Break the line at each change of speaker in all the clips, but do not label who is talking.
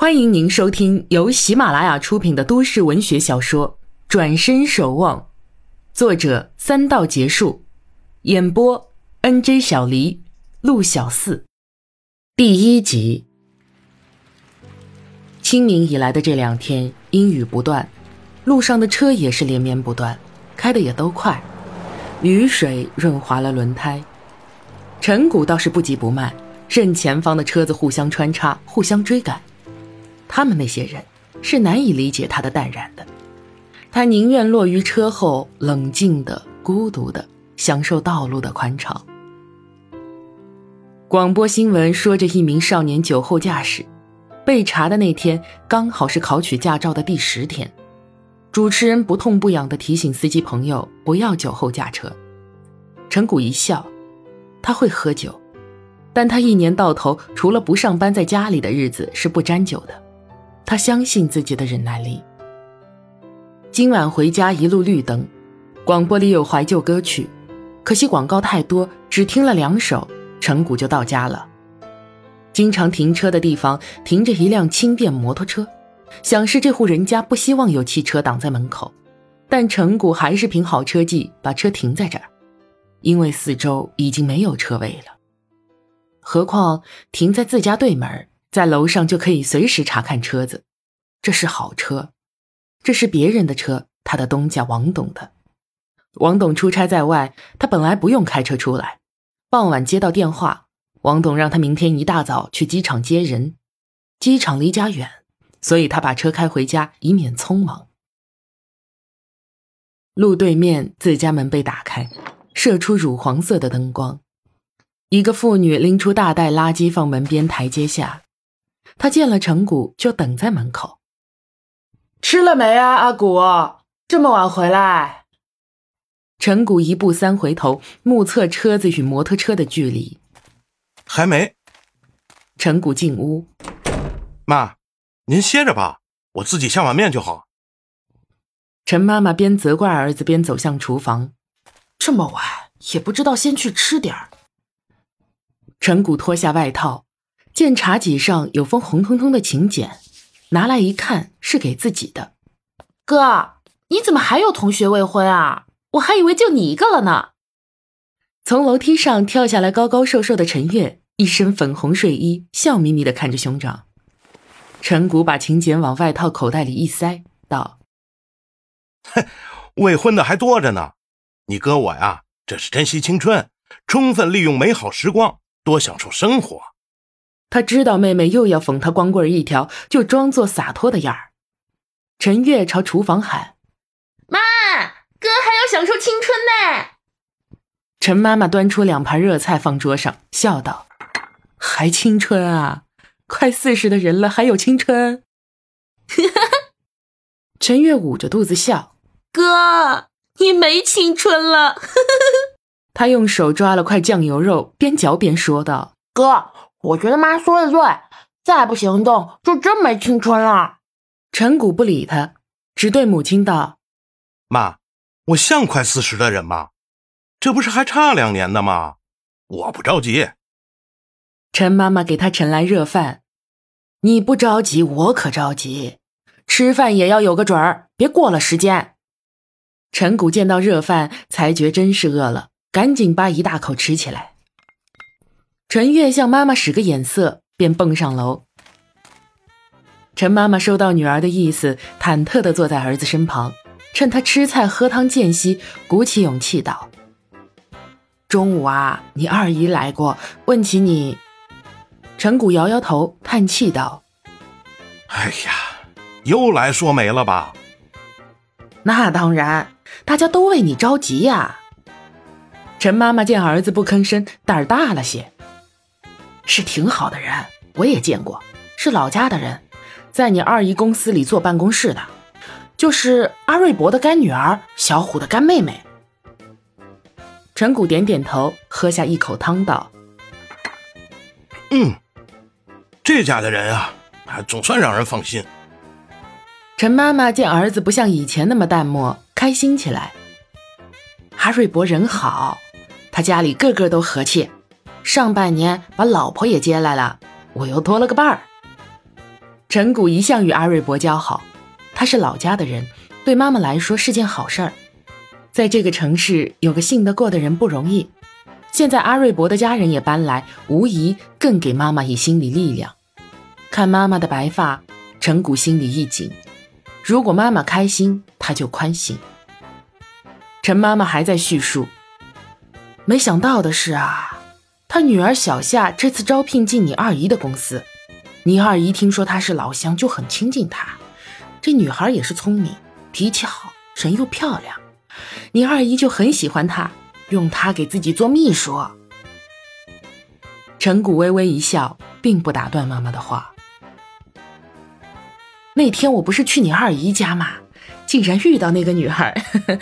欢迎您收听由喜马拉雅出品的都市文学小说《转身守望》，作者三道结束，演播 N J 小黎、陆小四，第一集。清明以来的这两天阴雨不断，路上的车也是连绵不断，开的也都快，雨水润滑了轮胎。陈谷倒是不急不慢，任前方的车子互相穿插，互相追赶。他们那些人是难以理解他的淡然的，他宁愿落于车后，冷静的、孤独的享受道路的宽敞。广播新闻说着一名少年酒后驾驶，被查的那天刚好是考取驾照的第十天。主持人不痛不痒的提醒司机朋友不要酒后驾车。陈谷一笑，他会喝酒，但他一年到头除了不上班，在家里的日子是不沾酒的。他相信自己的忍耐力。今晚回家一路绿灯，广播里有怀旧歌曲，可惜广告太多，只听了两首，陈谷就到家了。经常停车的地方停着一辆轻便摩托车，想是这户人家不希望有汽车挡在门口，但陈谷还是凭好车技把车停在这儿，因为四周已经没有车位了。何况停在自家对门在楼上就可以随时查看车子，这是好车，这是别人的车，他的东家王董的。王董出差在外，他本来不用开车出来，傍晚接到电话，王董让他明天一大早去机场接人，机场离家远，所以他把车开回家，以免匆忙。路对面自家门被打开，射出乳黄色的灯光，一个妇女拎出大袋垃圾放门边台阶下。他见了陈谷，就等在门口。
吃了没啊，阿谷？这么晚回来？
陈谷一步三回头，目测车子与摩托车的距离。
还没。
陈谷进屋。
妈，您歇着吧，我自己下碗面就好。
陈妈妈边责怪儿子，边走向厨房。
这么晚也不知道先去吃点儿。
陈谷脱下外套。见茶几上有封红彤彤的请柬，拿来一看是给自己的。
哥，你怎么还有同学未婚啊？我还以为就你一个了呢。
从楼梯上跳下来，高高瘦瘦的陈月，一身粉红睡衣，笑眯眯的看着兄长。陈谷把请柬往外套口袋里一塞，道：“
哼，未婚的还多着呢。你哥我呀，这是珍惜青春，充分利用美好时光，多享受生活。”
他知道妹妹又要讽他光棍一条，就装作洒脱的样儿。陈月朝厨房喊：“
妈，哥还要享受青春呢。”
陈妈妈端出两盘热菜放桌上，笑道：“还青春啊？快四十的人了，还有青春？” 陈月捂着肚子笑：“
哥，你没青春了。”
他用手抓了块酱油肉，边嚼边说道：“
哥。”我觉得妈说的对，再不行动就真没青春了。
陈谷不理他，只对母亲道：“
妈，我像快四十的人吗？这不是还差两年呢吗？我不着急。”
陈妈妈给他盛来热饭，你不着急，我可着急。吃饭也要有个准儿，别过了时间。陈谷见到热饭，才觉真是饿了，赶紧扒一大口吃起来。陈月向妈妈使个眼色，便蹦上楼。陈妈妈收到女儿的意思，忐忑地坐在儿子身旁，趁他吃菜喝汤间隙，鼓起勇气道：“中午啊，你二姨来过，问起你。”陈谷摇摇头，叹气道：“
哎呀，又来说媒了吧？”“
那当然，大家都为你着急呀。”陈妈妈见儿子不吭声，胆儿大了些。是挺好的人，我也见过，是老家的人，在你二姨公司里做办公室的，就是阿瑞博的干女儿，小虎的干妹妹。陈谷点点头，喝下一口汤，道：“
嗯，这家的人啊，还总算让人放心。”
陈妈妈见儿子不像以前那么淡漠，开心起来。阿瑞博人好，他家里个个都和气。上半年把老婆也接来了，我又多了个伴儿。陈谷一向与阿瑞伯交好，他是老家的人，对妈妈来说是件好事儿。在这个城市有个信得过的人不容易，现在阿瑞伯的家人也搬来，无疑更给妈妈以心理力量。看妈妈的白发，陈谷心里一紧。如果妈妈开心，他就宽心。陈妈妈还在叙述，没想到的是啊，他女儿小夏这次招聘进你二姨的公司，你二姨听说她是老乡，就很亲近她。这女孩也是聪明，脾气好，人又漂亮。你二姨就很喜欢她，用她给自己做秘书。陈谷微微一笑，并不打断妈妈的话。那天我不是去你二姨家吗？竟然遇到那个女孩，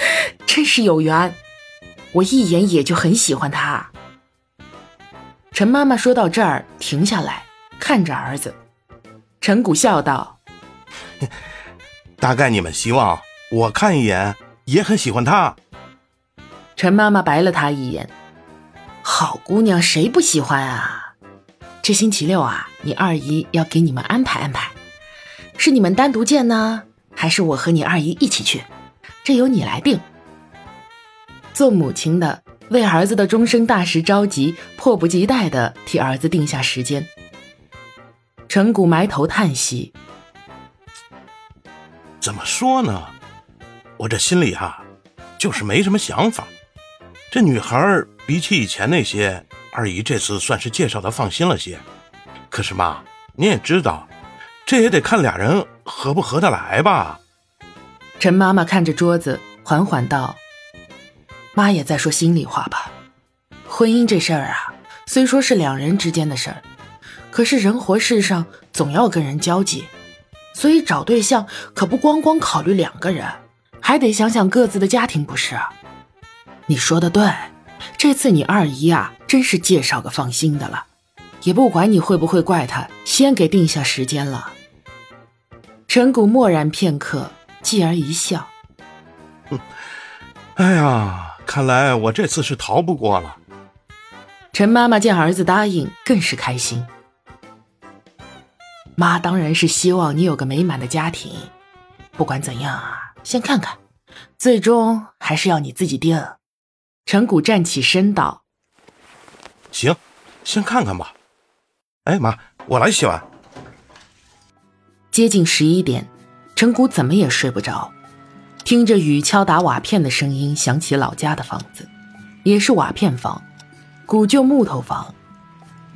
真是有缘。我一眼也就很喜欢她。陈妈妈说到这儿，停下来看着儿子。陈谷笑道：“
大概你们希望我看一眼。”也很喜欢她。
陈妈妈白了他一眼：“好姑娘，谁不喜欢啊？这星期六啊，你二姨要给你们安排安排，是你们单独见呢，还是我和你二姨一起去？这由你来定。”做母亲的为儿子的终生大事着急，迫不及待的替儿子定下时间。陈谷埋头叹息：“
怎么说呢？”我这心里哈，就是没什么想法。这女孩比起以前那些，二姨这次算是介绍的放心了些。可是妈，你也知道，这也得看俩人合不合得来吧。
陈妈妈看着桌子，缓缓道：“妈也在说心里话吧。婚姻这事儿啊，虽说是两人之间的事儿，可是人活世上总要跟人交际，所以找对象可不光光考虑两个人。”还得想想各自的家庭，不是？你说的对，这次你二姨啊，真是介绍个放心的了，也不管你会不会怪她，先给定下时间了。陈谷默然片刻，继而一笑：“，
哎呀，看来我这次是逃不过了。”
陈妈妈见儿子答应，更是开心。妈当然是希望你有个美满的家庭，不管怎样啊。先看看，最终还是要你自己定。陈谷站起身道：“
行，先看看吧。”哎妈，我来洗碗。
接近十一点，陈谷怎么也睡不着，听着雨敲打瓦片的声音，想起老家的房子，也是瓦片房，古旧木头房，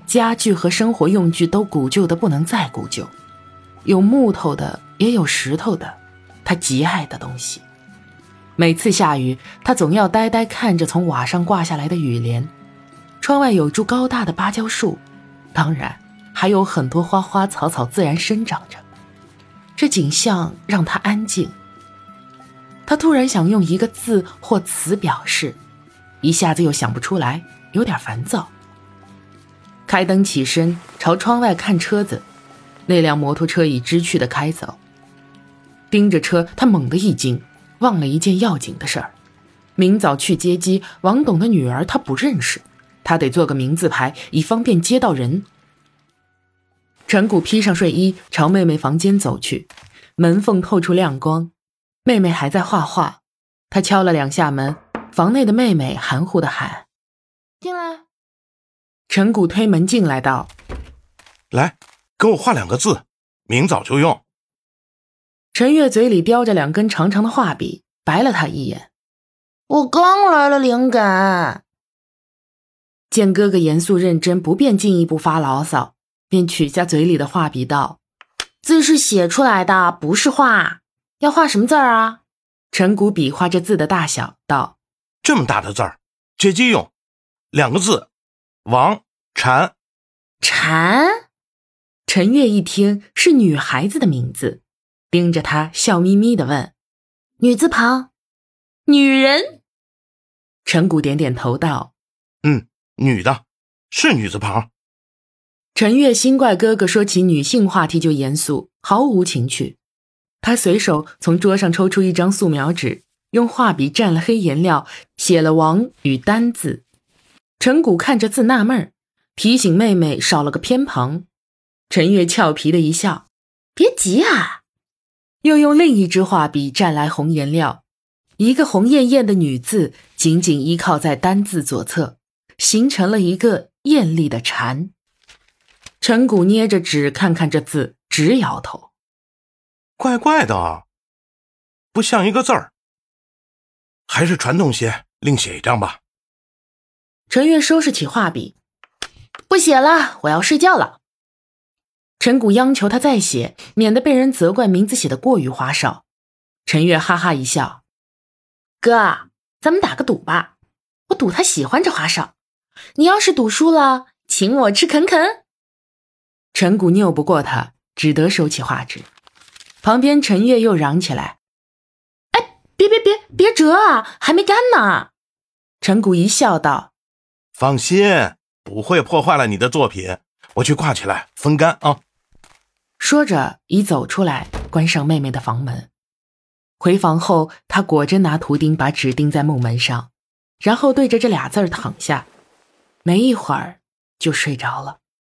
家具和生活用具都古旧的不能再古旧，有木头的，也有石头的。他极爱的东西。每次下雨，他总要呆呆看着从瓦上挂下来的雨帘。窗外有株高大的芭蕉树，当然还有很多花花草草自然生长着。这景象让他安静。他突然想用一个字或词表示，一下子又想不出来，有点烦躁。开灯起身，朝窗外看车子，那辆摩托车已知趣的开走。盯着车，他猛地一惊，忘了一件要紧的事儿：明早去接机，王董的女儿他不认识，他得做个名字牌，以方便接到人。陈谷披上睡衣，朝妹妹房间走去，门缝透出亮光，妹妹还在画画。他敲了两下门，房内的妹妹含糊的喊：“
进来。”
陈谷推门进来道：“
来，给我画两个字，明早就用。”
陈月嘴里叼着两根长长的画笔，白了他一眼。
我刚来了灵感。
见哥哥严肃认真，不便进一步发牢骚，便取下嘴里的画笔道：“
字是写出来的，不是画。要画什么字儿啊？”
陈谷比划着字的大小道：“
这么大的字儿，接机用，两个字，王禅。”
禅。
陈月一听是女孩子的名字。盯着他，笑眯眯的问：“
女字旁，
女人。”
陈谷点点头道：“
嗯，女的，是女字旁。”
陈月心怪哥哥说起女性话题就严肃，毫无情趣。他随手从桌上抽出一张素描纸，用画笔蘸了黑颜料，写了“王”与“丹”字。陈谷看着字纳闷儿，提醒妹妹少了个偏旁。陈月俏皮的一笑。
别急啊！
又用另一支画笔蘸来红颜料，一个红艳艳的女字紧紧依靠在单字左侧，形成了一个艳丽的蝉。陈谷捏着纸看看这字，直摇头，
怪怪的，不像一个字儿。还是传统些，另写一张吧。
陈月收拾起画笔，
不写了，我要睡觉了。
陈谷央求他再写，免得被人责怪名字写的过于花哨。陈月哈哈一笑：“
哥，咱们打个赌吧，我赌他喜欢这花哨。你要是赌输了，请我吃肯肯。”
陈谷拗不过他，只得收起画纸。旁边陈月又嚷起来：“
哎，别别别别折啊，还没干呢！”
陈谷一笑道：“
放心，不会破坏了你的作品。我去挂起来，风干啊。”
说着，已走出来，关上妹妹的房门。回房后，他果真拿图钉把纸钉在木门上，然后对着这俩字儿躺下，没一会儿就睡着了。